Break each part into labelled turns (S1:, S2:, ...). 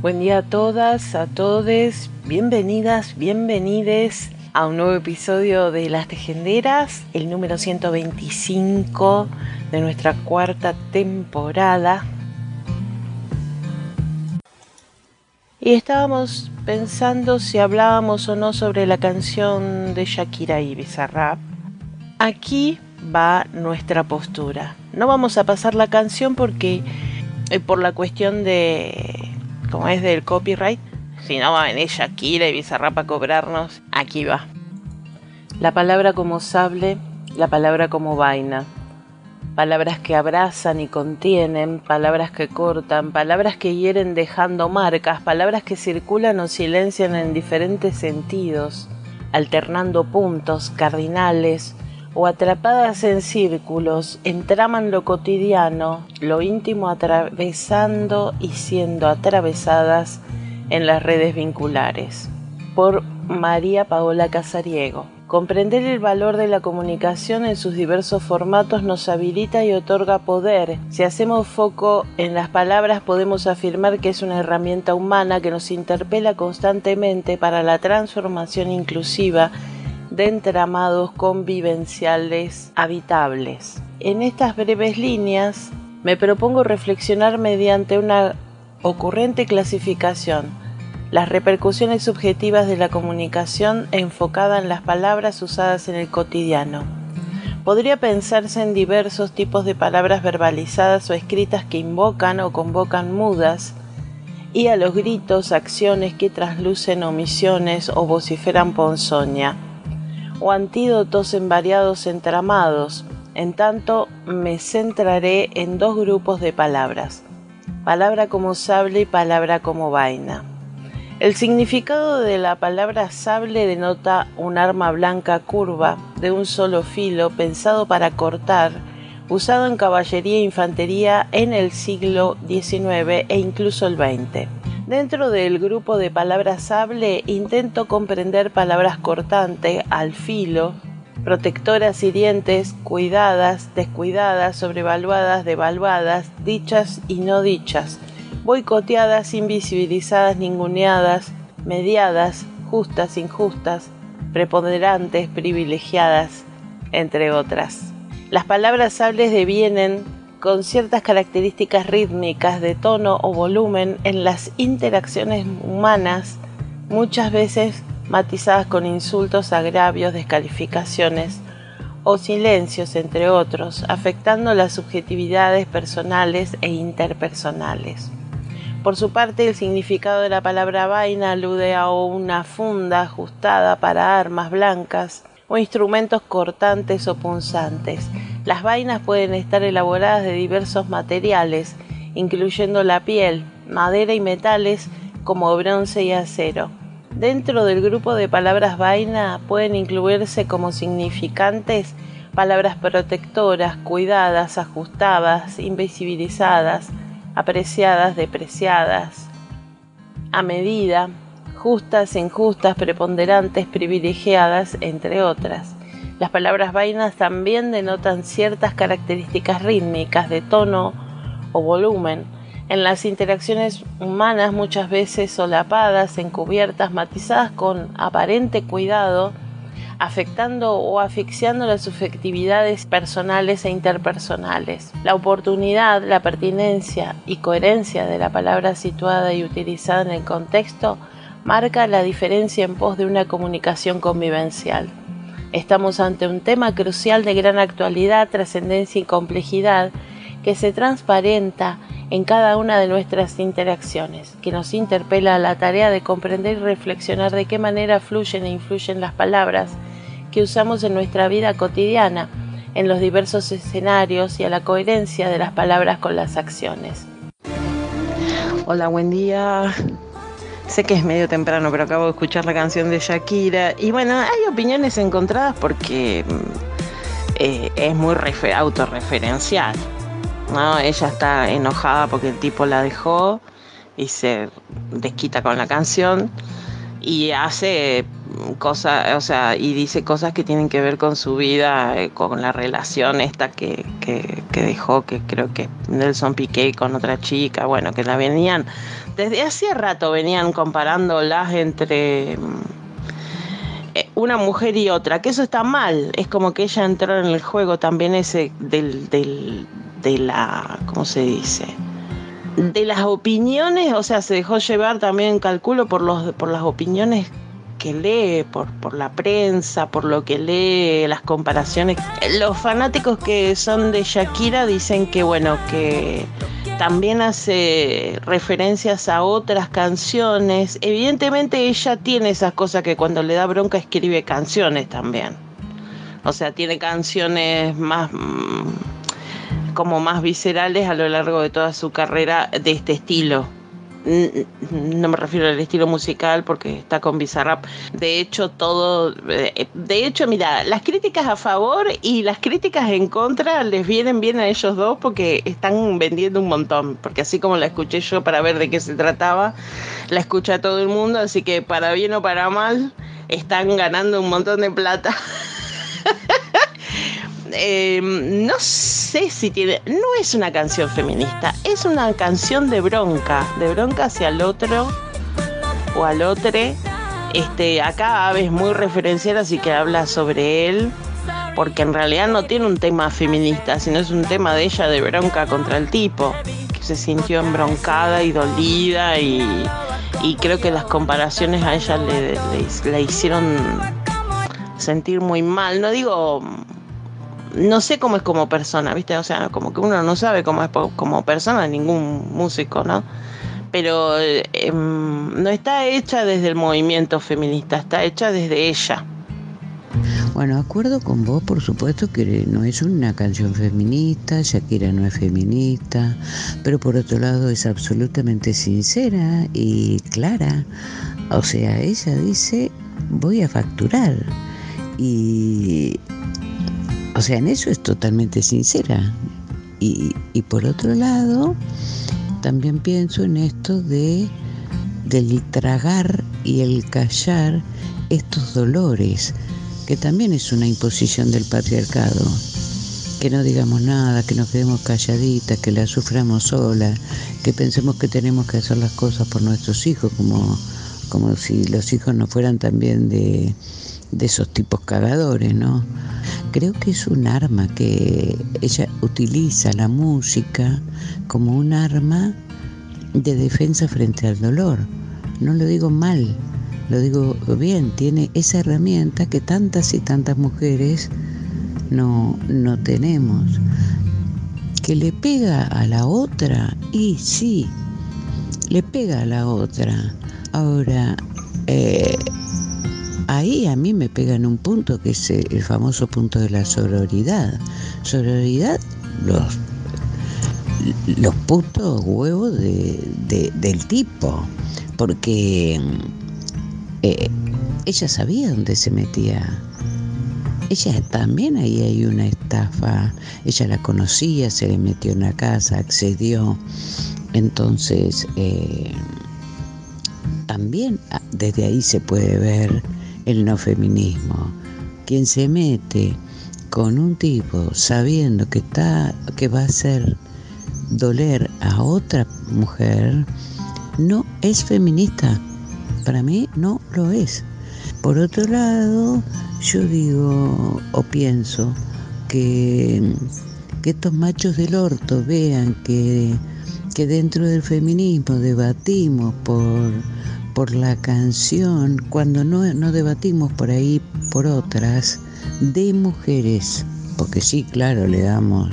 S1: Buen día a todas, a todos, bienvenidas, bienvenides a un nuevo episodio de Las Tejenderas, el número 125 de nuestra cuarta temporada. Y estábamos pensando si hablábamos o no sobre la canción de Shakira y Bizarrap. Aquí va nuestra postura. No vamos a pasar la canción porque eh, por la cuestión de como es del copyright, si no va a venir Shakira y Bizarrap a cobrarnos, aquí va. La palabra como sable, la palabra como vaina. Palabras que abrazan y contienen, palabras que cortan, palabras que hieren dejando marcas, palabras que circulan o silencian en diferentes sentidos, alternando puntos cardinales o atrapadas en círculos, entraman lo cotidiano, lo íntimo atravesando y siendo atravesadas en las redes vinculares. Por María Paola Casariego. Comprender el valor de la comunicación en sus diversos formatos nos habilita y otorga poder. Si hacemos foco en las palabras podemos afirmar que es una herramienta humana que nos interpela constantemente para la transformación inclusiva entramados convivenciales habitables. En estas breves líneas me propongo reflexionar mediante una ocurrente clasificación las repercusiones subjetivas de la comunicación enfocada en las palabras usadas en el cotidiano. Podría pensarse en diversos tipos de palabras verbalizadas o escritas que invocan o convocan mudas, y a los gritos, acciones que traslucen omisiones o vociferan ponzoña o antídotos en variados entramados, en tanto me centraré en dos grupos de palabras, palabra como sable y palabra como vaina. El significado de la palabra sable denota un arma blanca curva de un solo filo pensado para cortar, usado en caballería e infantería en el siglo XIX e incluso el XX. Dentro del grupo de palabras sable intento comprender palabras cortante, al filo, protectoras hirientes, cuidadas, descuidadas, sobrevaluadas, devaluadas, dichas y no dichas, boicoteadas, invisibilizadas, ninguneadas, mediadas, justas, injustas, preponderantes, privilegiadas, entre otras. Las palabras sables devienen con ciertas características rítmicas de tono o volumen en las interacciones humanas, muchas veces matizadas con insultos, agravios, descalificaciones o silencios, entre otros, afectando las subjetividades personales e interpersonales. Por su parte, el significado de la palabra vaina alude a una funda ajustada para armas blancas o instrumentos cortantes o punzantes, las vainas pueden estar elaboradas de diversos materiales, incluyendo la piel, madera y metales como bronce y acero. Dentro del grupo de palabras vaina pueden incluirse como significantes palabras protectoras, cuidadas, ajustadas, invisibilizadas, apreciadas, depreciadas, a medida, justas, injustas, preponderantes, privilegiadas, entre otras. Las palabras vainas también denotan ciertas características rítmicas de tono o volumen. En las interacciones humanas muchas veces solapadas, encubiertas, matizadas con aparente cuidado, afectando o asfixiando las subjetividades personales e interpersonales. La oportunidad, la pertinencia y coherencia de la palabra situada y utilizada en el contexto
S2: marca la diferencia en pos de una comunicación convivencial. Estamos ante un tema crucial de gran actualidad, trascendencia y complejidad que se transparenta en cada una de nuestras interacciones, que nos interpela a la tarea de comprender y reflexionar de qué manera fluyen e influyen las palabras que usamos en nuestra vida cotidiana, en los diversos escenarios y a la coherencia de las palabras con las acciones.
S1: Hola, buen día. Sé que es medio temprano, pero acabo de escuchar la canción de Shakira. Y bueno, hay opiniones encontradas porque mm, eh, es muy autorreferencial. ¿no? Ella está enojada porque el tipo la dejó y se desquita con la canción y hace cosas, o sea, y dice cosas que tienen que ver con su vida, eh, con la relación esta que, que, dejó, que creo que Nelson Piqué con otra chica, bueno, que la venían, desde hace rato venían comparándolas entre mm, una mujer y otra, que eso está mal, es como que ella entró en el juego también ese del, del, de la, ¿cómo se dice? De las opiniones, o sea, se dejó llevar también, calculo, por, los, por las opiniones que lee, por, por la prensa, por lo que lee, las comparaciones. Los fanáticos que son de Shakira dicen que, bueno, que también hace referencias a otras canciones. Evidentemente ella tiene esas cosas que cuando le da bronca escribe canciones también. O sea, tiene canciones más mm, como más viscerales a lo largo de toda su carrera de este estilo. No me refiero al estilo musical porque está con Bizarrap. De hecho, todo. Eh, de hecho, mira, las críticas a favor y las críticas en contra les vienen bien a ellos dos porque están vendiendo un montón. Porque así como la escuché yo para ver de qué se trataba, la escucha todo el mundo. Así que para bien o para mal, están ganando un montón de plata. Eh, no sé si tiene, no es una canción feminista, es una canción de bronca, de bronca hacia el otro o al otro. Este, acá es muy referencial, así que habla sobre él, porque en realidad no tiene un tema feminista, sino es un tema de ella de bronca contra el tipo, que se sintió embroncada y dolida y, creo que las comparaciones a ella le hicieron sentir muy mal. No digo no sé cómo es como persona, ¿viste? O sea, como que uno no sabe cómo es como persona ningún músico, ¿no? Pero em, no está hecha desde el movimiento feminista, está hecha desde ella.
S3: Bueno, acuerdo con vos, por supuesto, que no es una canción feminista, Shakira no es feminista, pero por otro lado es absolutamente sincera y clara. O sea, ella dice, voy a facturar. Y o sea, en eso es totalmente sincera. Y, por otro lado, también pienso en esto de del tragar y el callar estos dolores, que también es una imposición del patriarcado. Que no digamos nada, que nos quedemos calladitas, que la suframos sola, que pensemos que tenemos que hacer las cosas por nuestros hijos, como, como si los hijos no fueran también de, de esos tipos cagadores, ¿no? Creo que es un arma que ella utiliza la música como un arma de defensa frente al dolor. No lo digo mal, lo digo bien, tiene esa herramienta que tantas y tantas mujeres no, no tenemos. Que le pega a la otra, y sí, le pega a la otra. Ahora, eh, ahí a mí me pega en un punto que es el famoso punto de la sororidad. Sororidad, los, los putos huevos del tipo, porque eh, ella sabía dónde se metía. Ella también ahí hay una estafa. Ella la conocía, se le metió en la casa, accedió. Entonces, eh, también ah, desde ahí se puede ver el no feminismo. Quien se mete con un tipo sabiendo que está que va a hacer doler a otra mujer no es feminista. Para mí no lo es. Por otro lado, yo digo o pienso que, que estos machos del orto vean que, que dentro del feminismo debatimos por
S4: por la canción cuando no, no debatimos por ahí por otras de mujeres. Porque sí, claro, le damos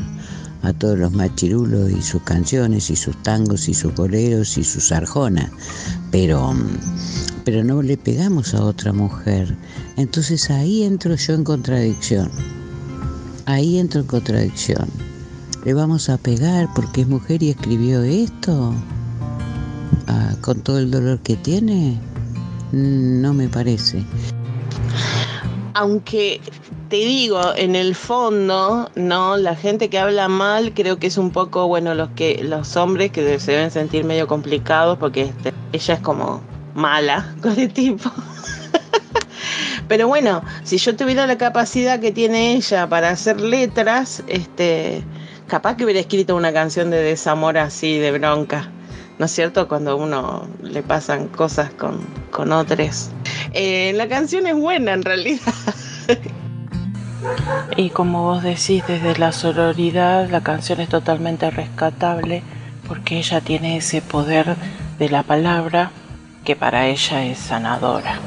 S4: a todos los machirulos y sus canciones y sus tangos y sus boleros y sus arjonas, pero, pero no le pegamos a otra mujer. Entonces ahí entro yo en contradicción. Ahí entro en contradicción. ¿Le vamos a pegar porque es mujer y escribió esto? Ah, ¿Con todo el dolor que tiene? No me parece.
S5: Aunque te digo, en el fondo, no, la gente que habla mal creo que es un poco, bueno, los que los hombres que se deben sentir medio complicados porque este, ella es como mala con el tipo. Pero bueno, si yo tuviera la capacidad que tiene ella para hacer letras, este, capaz que hubiera escrito una canción de desamor así, de bronca. ¿No es cierto? Cuando uno le pasan cosas con, con otros. Eh, la canción es buena en realidad.
S1: Y como vos decís, desde la sororidad, la canción es totalmente rescatable porque ella tiene ese poder de la palabra que para ella es sanadora.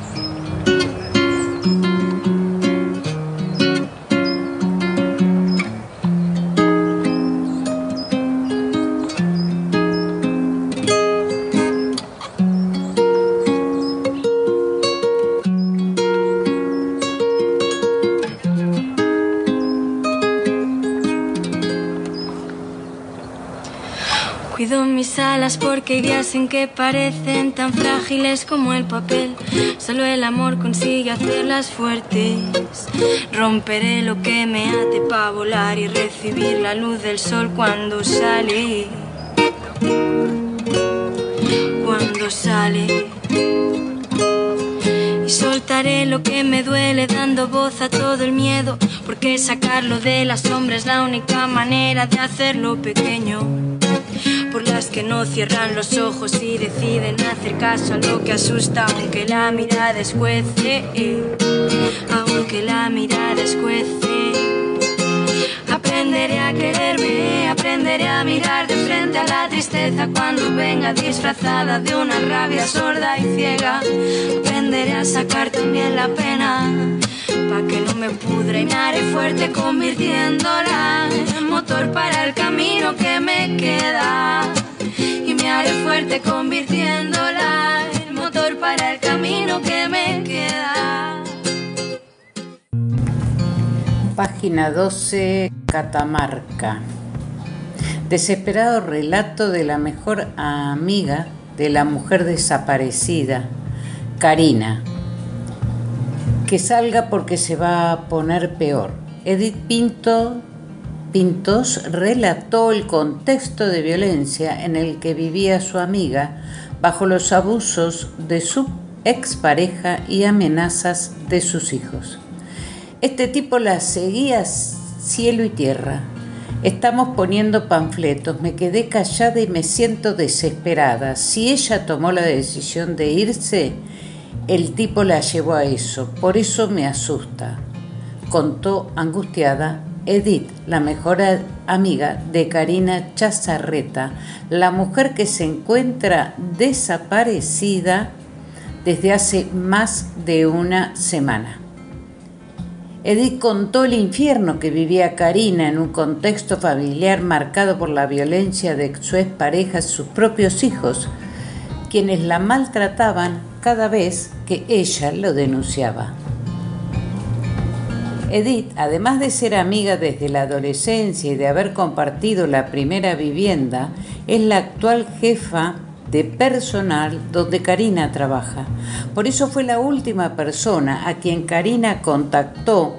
S6: Porque hay días en que parecen tan frágiles como el papel. Solo el amor consigue hacerlas fuertes. Romperé lo que me ate para volar y recibir la luz del sol cuando sale. Cuando sale. Y soltaré lo que me duele dando voz a todo el miedo. Porque sacarlo de la sombra es la única manera de hacerlo pequeño por las que no cierran los ojos y deciden hacer caso a lo que asusta, aunque la mirada escuece, aunque la mirada escuece. Aprenderé a quererme, aprenderé a mirar de frente a la tristeza cuando venga disfrazada de una rabia sorda y ciega. Aprenderé a sacar también la pena pa' que no me pudre y me haré fuerte convirtiéndola para el camino que me queda y me haré fuerte convirtiéndola en motor para el camino que me queda.
S3: Página 12, Catamarca. Desesperado relato de la mejor amiga de la mujer desaparecida, Karina, que salga porque se va a poner peor. Edith Pinto Pintos relató el contexto de violencia en el que vivía su amiga bajo los abusos de su expareja y amenazas de sus hijos. Este tipo la seguía cielo y tierra. Estamos poniendo panfletos, me quedé callada y me siento desesperada. Si ella tomó la decisión de irse, el tipo la llevó a eso, por eso me asusta, contó angustiada Edith, la mejor amiga de Karina Chazarreta, la mujer que se encuentra desaparecida desde hace más de una semana. Edith contó el infierno que vivía Karina en un contexto familiar marcado por la violencia de su expareja, sus propios hijos, quienes la maltrataban cada vez que ella lo denunciaba. Edith, además de ser amiga desde la adolescencia y de haber compartido la primera vivienda, es la actual jefa de personal donde Karina trabaja. Por eso fue la última persona a quien Karina contactó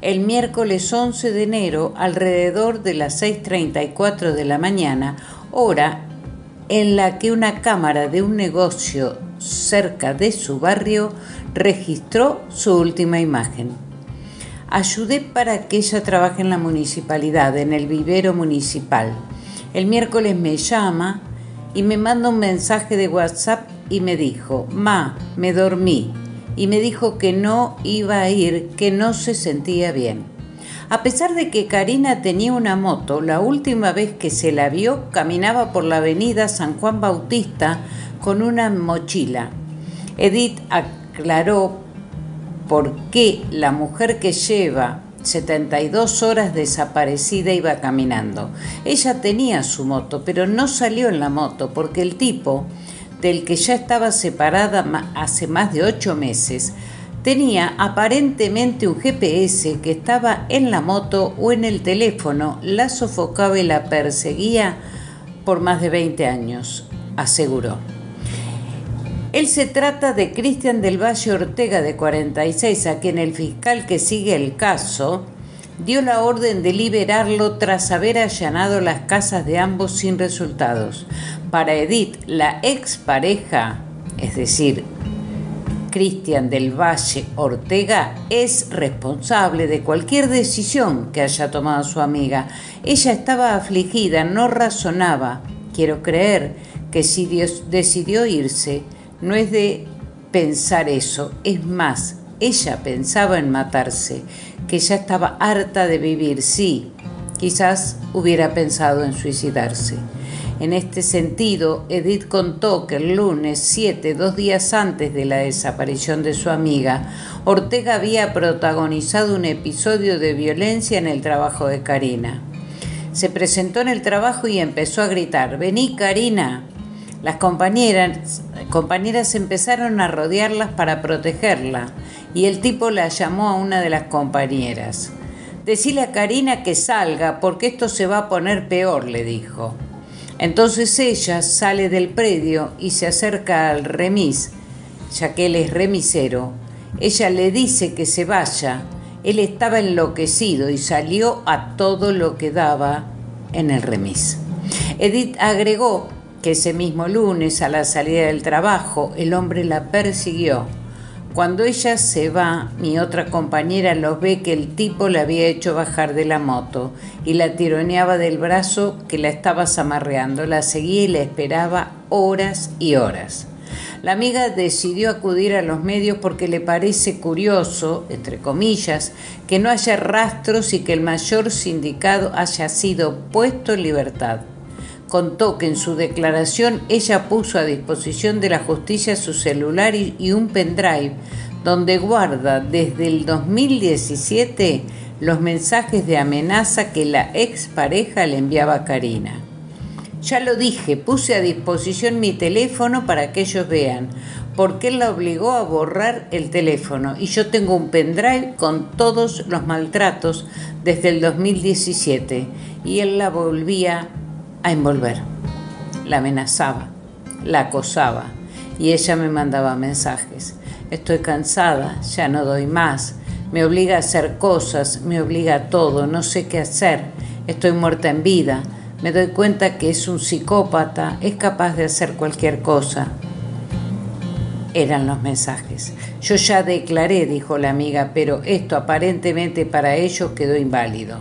S3: el miércoles 11 de enero alrededor de las 6.34 de la mañana, hora en la que una cámara de un negocio cerca de su barrio registró su última imagen. Ayudé para que ella trabaje en la municipalidad, en el vivero municipal. El miércoles me llama y me manda un mensaje de WhatsApp y me dijo, Ma, me dormí. Y me dijo que no iba a ir, que no se sentía bien. A pesar de que Karina tenía una moto, la última vez que se la vio caminaba por la avenida San Juan Bautista con una mochila. Edith aclaró por qué la mujer que lleva 72 horas desaparecida iba caminando. Ella tenía su moto, pero no salió en la moto porque el tipo, del que ya estaba separada hace más de ocho meses, tenía aparentemente un GPS que estaba en la moto o en el teléfono, la sofocaba y la perseguía por más de 20 años, aseguró. Él se trata de Cristian del Valle Ortega, de 46, a quien el fiscal que sigue el caso dio la orden de liberarlo tras haber allanado las casas de ambos sin resultados. Para Edith, la expareja, es decir, Cristian del Valle Ortega, es responsable de cualquier decisión que haya tomado su amiga. Ella estaba afligida, no razonaba. Quiero creer que si Dios decidió irse, no es de pensar eso, es más, ella pensaba en matarse, que ya estaba harta de vivir, sí, quizás hubiera pensado en suicidarse. En este sentido, Edith contó que el lunes 7, dos días antes de la desaparición de su amiga, Ortega había protagonizado un episodio de violencia en el trabajo de Karina. Se presentó en el trabajo y empezó a gritar, vení Karina, las compañeras, compañeras empezaron a rodearlas para protegerla y el tipo la llamó a una de las compañeras. Decile a Karina que salga porque esto se va a poner peor, le dijo. Entonces ella sale del predio y se acerca al remis, ya que él es remisero. Ella le dice que se vaya. Él estaba enloquecido y salió a todo lo que daba en el remis. Edith agregó que ese mismo lunes a la salida del trabajo el hombre la persiguió. Cuando ella se va, mi otra compañera lo ve que el tipo la había hecho bajar de la moto y la tironeaba del brazo que la estaba zamarreando. La seguía y la esperaba horas y horas. La amiga decidió acudir a los medios porque le parece curioso, entre comillas, que no haya rastros y que el mayor sindicado haya sido puesto en libertad contó que en su declaración ella puso a disposición de la justicia su celular y, un pendrive donde guarda desde el 2017 los mensajes de amenaza que la expareja le enviaba a Karina. Ya lo dije, puse a disposición mi teléfono para que ellos vean, porque él la obligó a borrar el teléfono y yo tengo un pendrive con todos los maltratos desde el 2017 y él la volvía a envolver. La amenazaba, la acosaba y ella me mandaba mensajes. Estoy cansada, ya no doy más, me obliga a hacer cosas, me obliga a todo, no sé qué hacer, estoy muerta en vida, me doy cuenta que es un psicópata, es capaz de hacer cualquier cosa. Eran los mensajes. Yo ya declaré, dijo la amiga, pero esto aparentemente para ellos quedó inválido.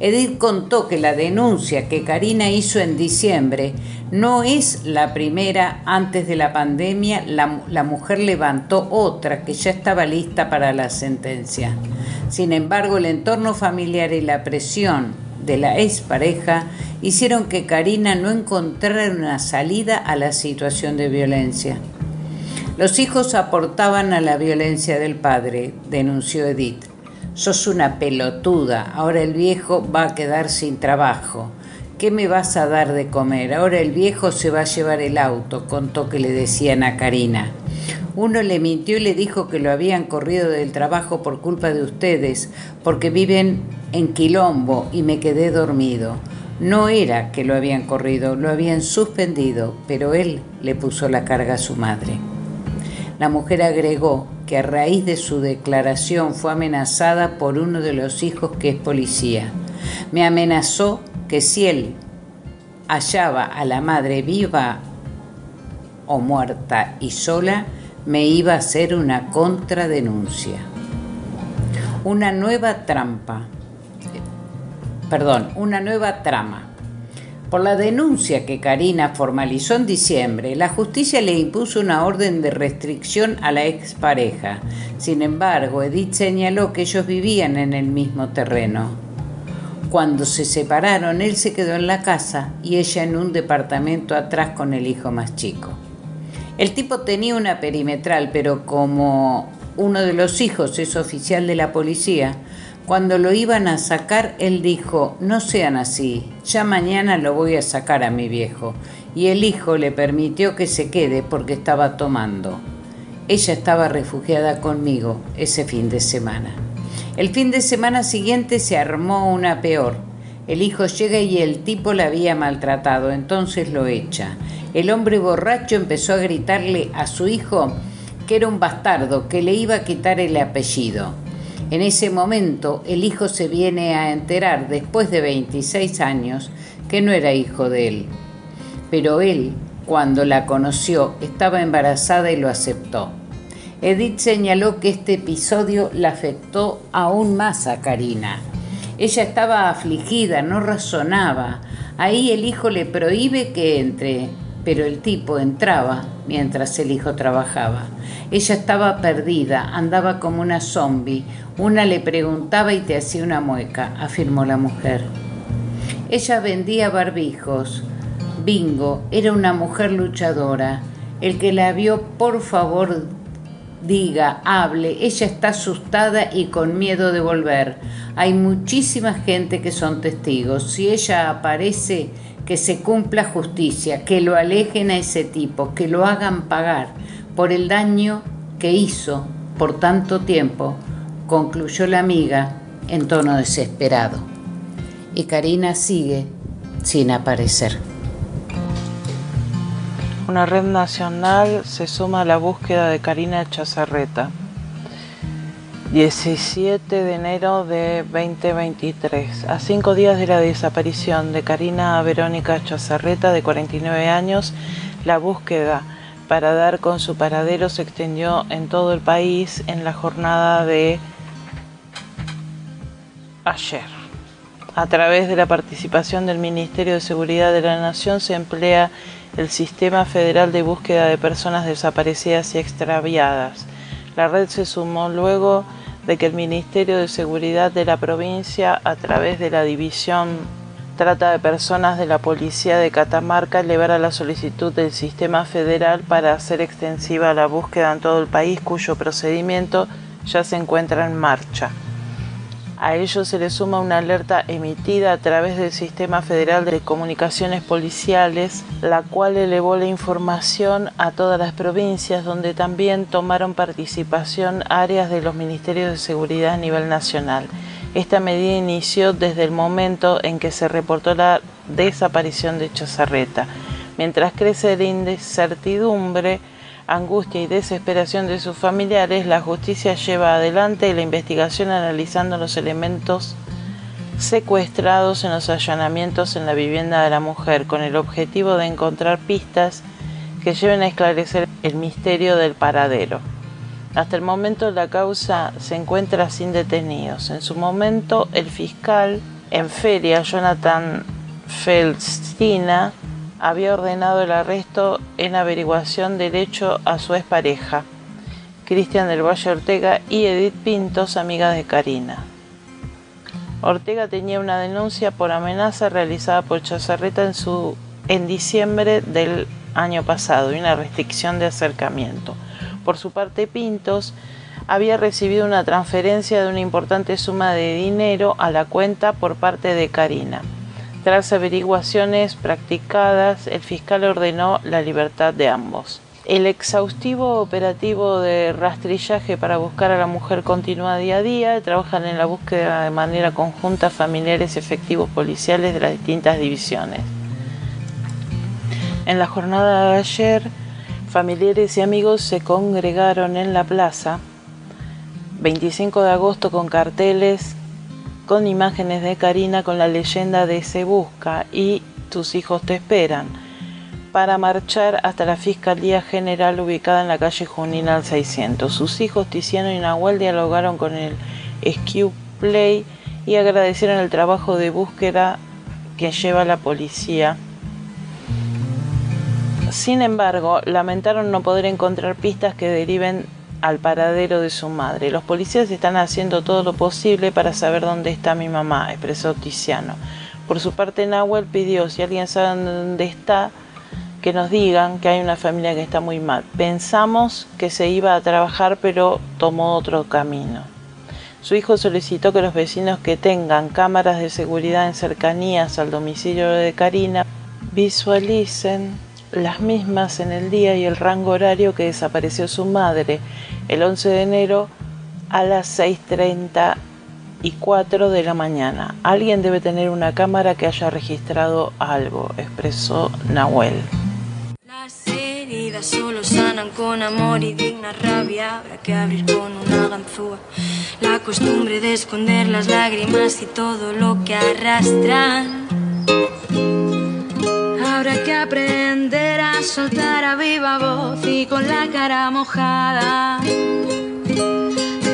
S3: Edith contó que la denuncia que Karina hizo en diciembre no es la primera antes de la pandemia. La, mujer levantó otra que ya estaba lista para la sentencia. Sin embargo, el entorno familiar y la presión de la expareja hicieron que Karina no encontrara una salida a la situación de violencia. Los hijos aportaban a la violencia del padre, denunció Edith. Sos una pelotuda, ahora el viejo va a quedar sin trabajo. ¿Qué me vas a dar de comer? Ahora el viejo se va a llevar el auto, contó que le decían a Karina. Uno le mintió y le dijo que lo habían corrido del trabajo por culpa de ustedes, porque viven en Quilombo y me quedé dormido. No era que lo habían corrido, lo habían suspendido, pero él le puso la carga a su madre. La mujer agregó que a raíz de su declaración fue amenazada por uno de los hijos que es policía. Me amenazó que si él hallaba a la madre viva o muerta y sola, me iba a hacer una contradenuncia. Una nueva trampa, perdón, una nueva trama. Por la denuncia que Karina formalizó en diciembre, la justicia le impuso una orden de restricción a la expareja. Sin embargo, Edith señaló que ellos vivían en el mismo terreno. Cuando se separaron, él se quedó en la casa y ella en un departamento atrás con el hijo más chico. El tipo tenía una perimetral, pero como uno de los hijos es oficial de la policía, cuando lo iban a sacar, él dijo, no sean así, ya mañana lo voy a sacar a mi viejo. Y el hijo le permitió que se quede porque estaba tomando. Ella estaba refugiada conmigo ese fin de semana. El fin de semana siguiente se armó una peor. El hijo llega y el tipo la había maltratado, entonces lo echa. El hombre borracho empezó a gritarle a su hijo que era un bastardo, que le iba a quitar el apellido. En ese momento el hijo se viene a enterar, después de 26 años, que no era hijo de él. Pero él, cuando la conoció, estaba embarazada y lo aceptó. Edith señaló que este episodio la afectó aún más a Karina. Ella estaba afligida, no razonaba. Ahí el hijo le prohíbe que entre, pero el tipo entraba mientras el hijo trabajaba. Ella estaba perdida, andaba como una zombie. Una le preguntaba y te hacía una mueca, afirmó la mujer. Ella vendía barbijos. Bingo era una mujer luchadora. El que la vio, por favor, diga, hable. Ella está asustada y con miedo de volver. Hay muchísima gente que son testigos. Si ella aparece, que se cumpla justicia, que lo alejen a ese tipo, que lo hagan pagar por el daño que hizo por tanto tiempo, concluyó la amiga en tono desesperado. Y Karina sigue sin aparecer.
S1: Una red nacional se suma a la búsqueda de Karina Chazarreta. 17 de enero de 2023, a cinco días de la desaparición de Karina Verónica Chazarreta, de 49 años, la búsqueda para dar con su paradero se extendió en todo el país en la jornada de ayer. A través de la participación del Ministerio de Seguridad de la Nación se emplea el Sistema Federal de Búsqueda de Personas Desaparecidas y Extraviadas. La red se sumó luego de que el Ministerio de Seguridad de la provincia, a través de la División Trata de Personas de la Policía de Catamarca, elevara la solicitud del Sistema Federal para hacer extensiva la búsqueda en todo el país, cuyo procedimiento ya se encuentra en marcha. A ello se le suma una alerta emitida a través del Sistema Federal de Comunicaciones Policiales, la cual elevó la información a todas las provincias, donde también tomaron participación áreas de los Ministerios de Seguridad a nivel nacional. Esta medida inició desde el momento en que se reportó la desaparición de Chazarreta. Mientras crece la incertidumbre, angustia y desesperación de sus familiares, la justicia lleva adelante la investigación analizando los elementos secuestrados en los allanamientos en la vivienda de la mujer con el objetivo de encontrar pistas que lleven a esclarecer el misterio del paradero. Hasta el momento la causa se encuentra sin detenidos. En su momento el fiscal en feria, Jonathan Feldstina, había ordenado el arresto en averiguación del hecho a su expareja, Cristian del Valle Ortega y Edith Pintos, amiga de Karina. Ortega tenía una denuncia por amenaza realizada por Chazarreta en, su, en diciembre del año pasado y una restricción de acercamiento. Por su parte, Pintos había recibido una transferencia de una importante suma de dinero a la cuenta por parte de Karina. Tras averiguaciones practicadas, el fiscal ordenó la libertad de ambos. El exhaustivo operativo de rastrillaje para buscar a la mujer continúa día a día. Trabajan en la búsqueda de manera conjunta familiares efectivos policiales de las distintas divisiones. En la jornada de ayer, familiares y amigos se congregaron en la plaza 25 de agosto con carteles con imágenes de Karina con la leyenda de Se Busca y Tus hijos te esperan, para marchar hasta la Fiscalía General ubicada en la calle Junina al 600. Sus hijos Tiziano y Nahuel dialogaron con el SQ Play y agradecieron el trabajo de búsqueda que lleva la policía. Sin embargo, lamentaron no poder encontrar pistas que deriven al paradero de su madre. Los policías están haciendo todo lo posible para saber dónde está mi mamá, expresó Tiziano. Por su parte, Nahuel pidió, si alguien sabe dónde está, que nos digan que hay una familia que está muy mal. Pensamos que se iba a trabajar pero tomó otro camino. Su hijo solicitó que los vecinos que tengan cámaras de seguridad en cercanías al domicilio de Karina visualicen las mismas en el día y el rango horario que desapareció su madre el 11 de enero a las 6.30 y 4 de la mañana. Alguien debe tener una cámara que haya registrado algo, expresó Nahuel.
S6: Las heridas solo sanan con amor y digna rabia. Habrá que abrir con una ganzúa. La costumbre de esconder las lágrimas y todo lo que arrastran. Habrá que aprender a soltar a viva voz y con la cara mojada.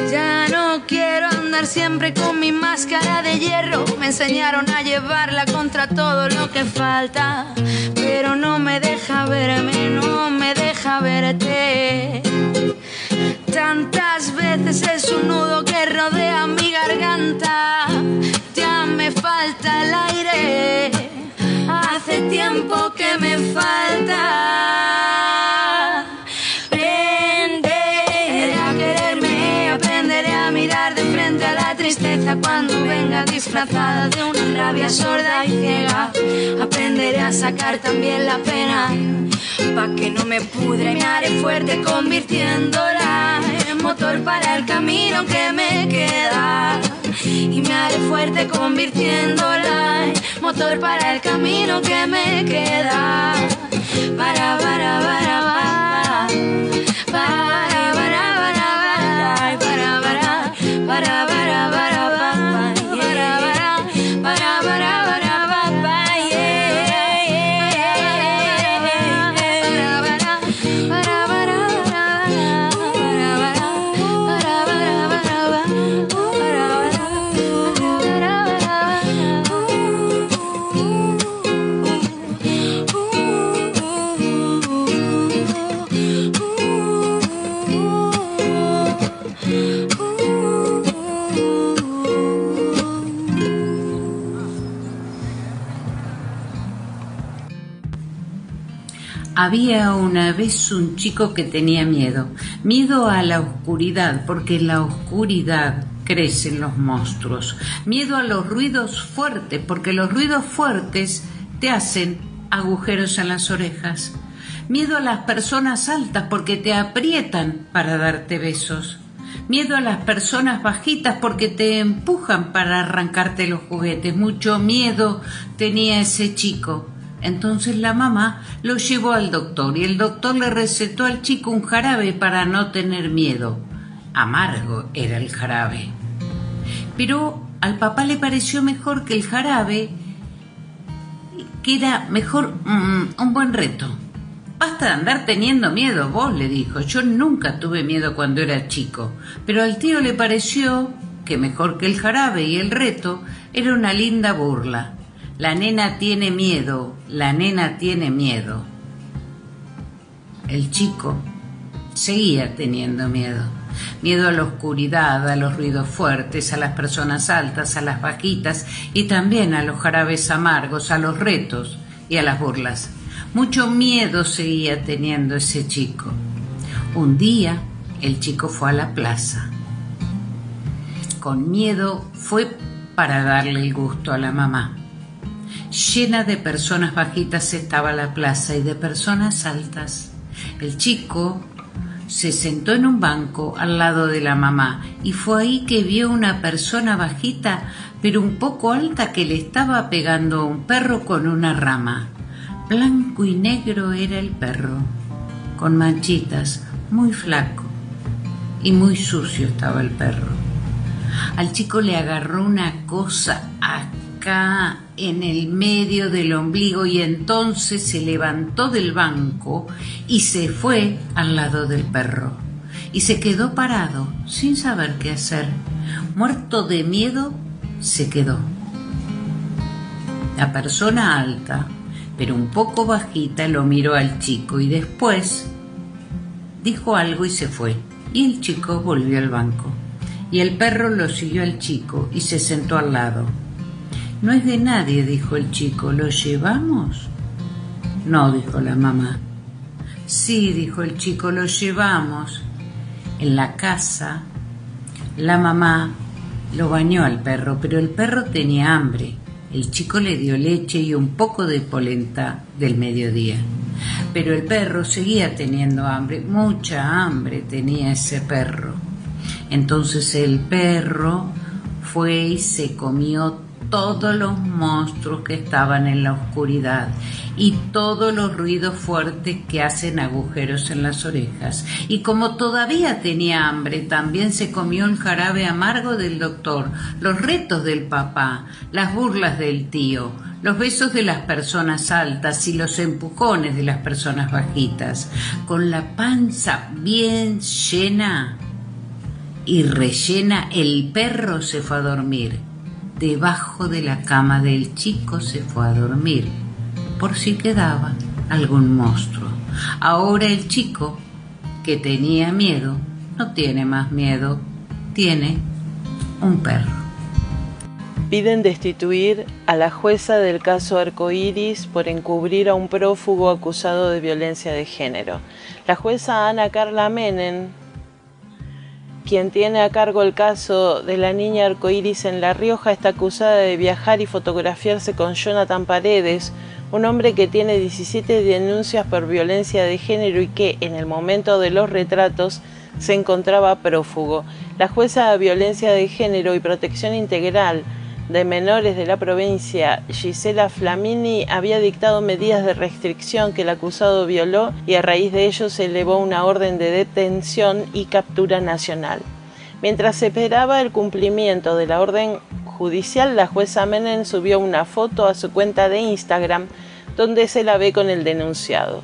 S6: Ya no quiero andar siempre con mi máscara de hierro. Me enseñaron a llevarla contra todo lo que falta. Pero no me deja verme, no me deja verte. Tantas veces es un nudo que rodea mi garganta. Ya me falta el aire. Hace tiempo que me falta. Aprenderé a quererme, aprenderé a mirar de frente a la tristeza cuando venga disfrazada de una rabia sorda y ciega. Aprenderé a sacar también la pena, pa' que no me pudre me haré fuerte convirtiéndola en motor para el camino que me queda. Y me haré fuerte convirtiéndola en motor para el camino que me queda. Para, para, para, para. Para, para, para, para. Para, para, para, para, para, para.
S3: Había una vez un chico que tenía miedo, miedo a la oscuridad, porque en la oscuridad crecen los monstruos, miedo a los ruidos fuertes, porque los ruidos fuertes te hacen agujeros en las orejas, miedo a las personas altas, porque te aprietan para darte besos, miedo a las personas bajitas, porque te empujan para arrancarte los juguetes, mucho miedo tenía ese chico. Entonces la mamá lo llevó al doctor y el doctor le recetó al chico un jarabe para no tener miedo. Amargo era el jarabe. Pero al papá le pareció mejor que el jarabe, que era mejor mm, un buen reto. Basta de andar teniendo miedo, vos, le dijo. Yo nunca tuve miedo cuando era chico. Pero al tío le pareció que mejor que el jarabe y el reto era una linda burla. La nena tiene miedo, la nena tiene miedo. El chico seguía teniendo miedo. Miedo a la oscuridad, a los ruidos fuertes, a las personas altas, a las bajitas y también a los jarabes amargos, a los retos y a las burlas. Mucho miedo seguía teniendo ese chico. Un día el chico fue a la plaza. Con miedo fue para darle el gusto a la mamá. Llena de personas bajitas estaba la plaza y de personas altas. El chico se sentó en un banco al lado de la mamá y fue ahí que vio una persona bajita pero un poco alta que le estaba pegando a un perro con una rama. Blanco y negro era el perro, con manchitas, muy flaco y muy sucio estaba el perro. Al chico le agarró una cosa en el medio del ombligo y entonces se levantó del banco y se fue al lado del perro. Y se quedó parado, sin saber qué hacer. Muerto de miedo, se quedó. La persona alta, pero un poco bajita, lo miró al chico y después dijo algo y se fue. Y el chico volvió al banco. Y el perro lo siguió al chico y se sentó al lado. No es de nadie, dijo el chico. ¿Lo llevamos? No, dijo la mamá. Sí, dijo el chico, lo llevamos. En la casa, la mamá lo bañó al perro, pero el perro tenía hambre. El chico le dio leche y un poco de polenta del mediodía. Pero el perro seguía teniendo hambre, mucha hambre tenía ese perro. Entonces el perro fue y se comió todos los monstruos que estaban en la oscuridad y todos los ruidos fuertes que hacen agujeros en las orejas. Y como todavía tenía hambre, también se comió el jarabe amargo del doctor, los retos del papá, las burlas del tío, los besos de las personas altas y los empujones de las personas bajitas. Con la panza bien llena y rellena, el perro se fue a dormir debajo de la cama del chico se fue a dormir, por si quedaba algún monstruo. Ahora el chico, que tenía miedo, no tiene más miedo, tiene un perro.
S1: Piden destituir a la jueza del caso Arcoiris por encubrir a un prófugo acusado de violencia de género. La jueza Ana Carla Menem quien tiene a cargo el caso de la niña arcoíris en La Rioja, está acusada de viajar y fotografiarse con Jonathan Paredes, un hombre que tiene 17 denuncias por violencia de género y que en el momento de los retratos se encontraba prófugo. La jueza de violencia de género y protección integral de menores de la provincia, Gisela Flamini, había dictado medidas de restricción que el acusado violó y a raíz de ello se elevó una orden de detención y captura nacional. Mientras se esperaba el cumplimiento de la orden judicial, la jueza Menem subió una foto a su cuenta de Instagram donde se la ve con el denunciado.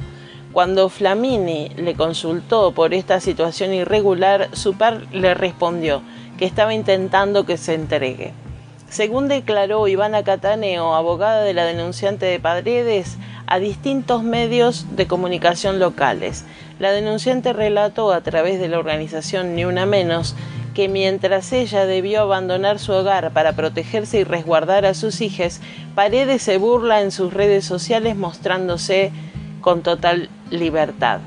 S1: Cuando Flamini le consultó por esta situación irregular, su par le respondió que estaba intentando que se entregue. Según declaró Ivana Cataneo, abogada de la denunciante de Padredes, a distintos medios de comunicación locales. La denunciante relató a través de la organización Ni Una Menos que mientras ella debió abandonar su hogar para protegerse y resguardar a sus hijas, Paredes se burla en sus redes sociales mostrándose con total libertad.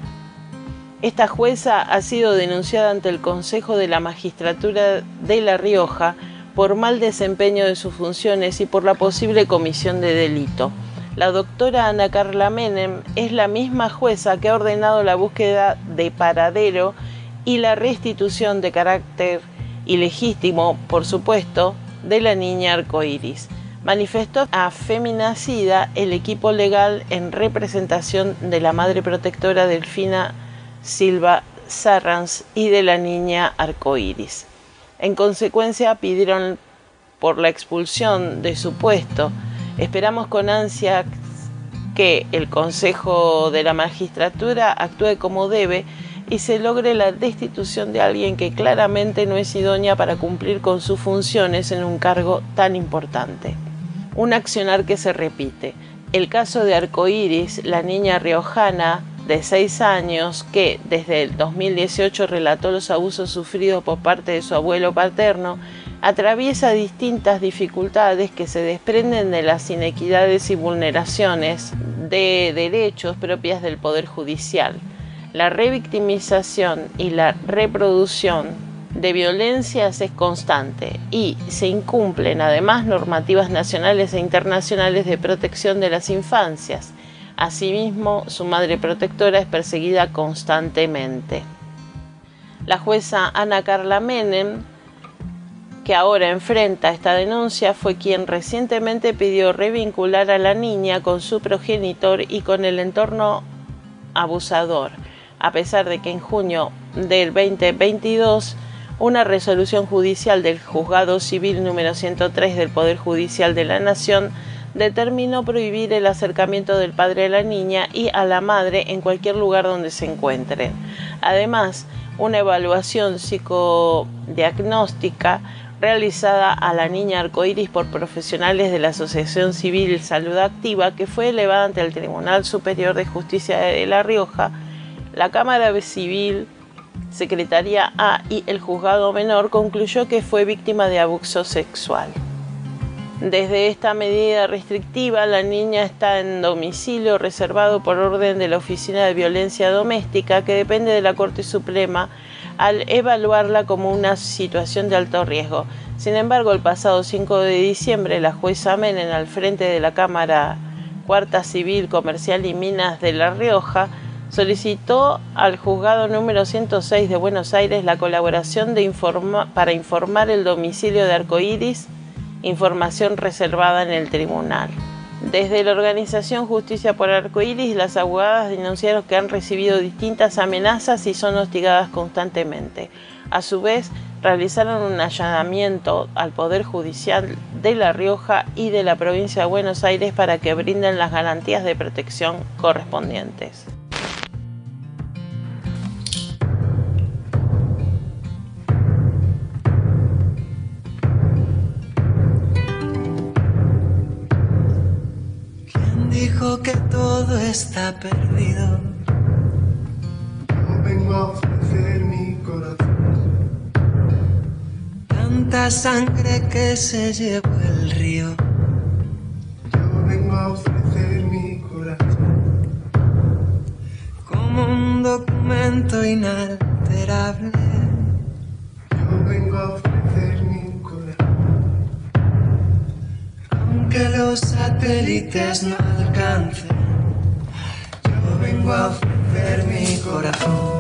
S1: Esta jueza ha sido denunciada ante el Consejo de la Magistratura de La Rioja por mal desempeño de sus funciones y por la posible comisión de delito. La doctora Ana Carla Menem es la misma jueza que ha ordenado la búsqueda de paradero y la restitución de carácter ilegítimo, por supuesto, de la niña arcoíris. Manifestó a Feminacida el equipo legal en representación de la madre protectora Delfina Silva Sarrans y de la niña arcoíris. En consecuencia, pidieron por la expulsión de su puesto. Esperamos con ansia que el Consejo de la Magistratura actúe como debe y se logre la destitución de alguien que claramente no es idónea para cumplir con sus funciones en un cargo tan importante. Un accionar que se repite. El caso de Arcoiris, la niña riojana de seis años que desde el 2018 relató los abusos sufridos por parte de su abuelo paterno, atraviesa distintas dificultades que se desprenden de las inequidades y vulneraciones de derechos propias del Poder Judicial. La revictimización y la reproducción de violencias es constante y se incumplen además normativas nacionales e internacionales de protección de las infancias Asimismo, su madre protectora es perseguida constantemente. La jueza Ana Carla Menem, que ahora enfrenta esta denuncia, fue quien recientemente pidió revincular a la niña con su progenitor y con el entorno abusador, a pesar de que en junio del 2022 una resolución judicial del Juzgado Civil número 103 del Poder Judicial de la Nación determinó prohibir el acercamiento del padre a la niña y a la madre en cualquier lugar donde se encuentren. Además, una evaluación psicodiagnóstica realizada a la niña arcoíris por profesionales de la Asociación Civil Salud Activa, que fue elevada ante el Tribunal Superior de Justicia de La Rioja, la Cámara Civil, Secretaría A y el Juzgado Menor concluyó que fue víctima de abuso sexual. Desde esta medida restrictiva, la niña está en domicilio reservado por orden de la Oficina de Violencia Doméstica, que depende de la Corte Suprema, al evaluarla como una situación de alto riesgo. Sin embargo, el pasado 5 de diciembre, la jueza Menem, al frente de la Cámara Cuarta Civil, Comercial y Minas de La Rioja, solicitó al juzgado número 106 de Buenos Aires la colaboración para informar el domicilio de Arcoíris información reservada en el tribunal. Desde la organización Justicia por Arcoíris, las abogadas denunciaron que han recibido distintas amenazas y son hostigadas constantemente. A su vez, realizaron un allanamiento al Poder Judicial de La Rioja y de la provincia de Buenos Aires para que brinden las garantías de protección correspondientes.
S7: Está perdido.
S8: Yo vengo a ofrecer mi corazón.
S7: Tanta sangre que se llevó el río.
S8: Yo vengo a ofrecer mi corazón.
S7: Como un documento inalterable.
S8: Yo vengo a ofrecer mi corazón.
S7: Aunque los satélites no alcancen, vengo a ofrecer mi corazón.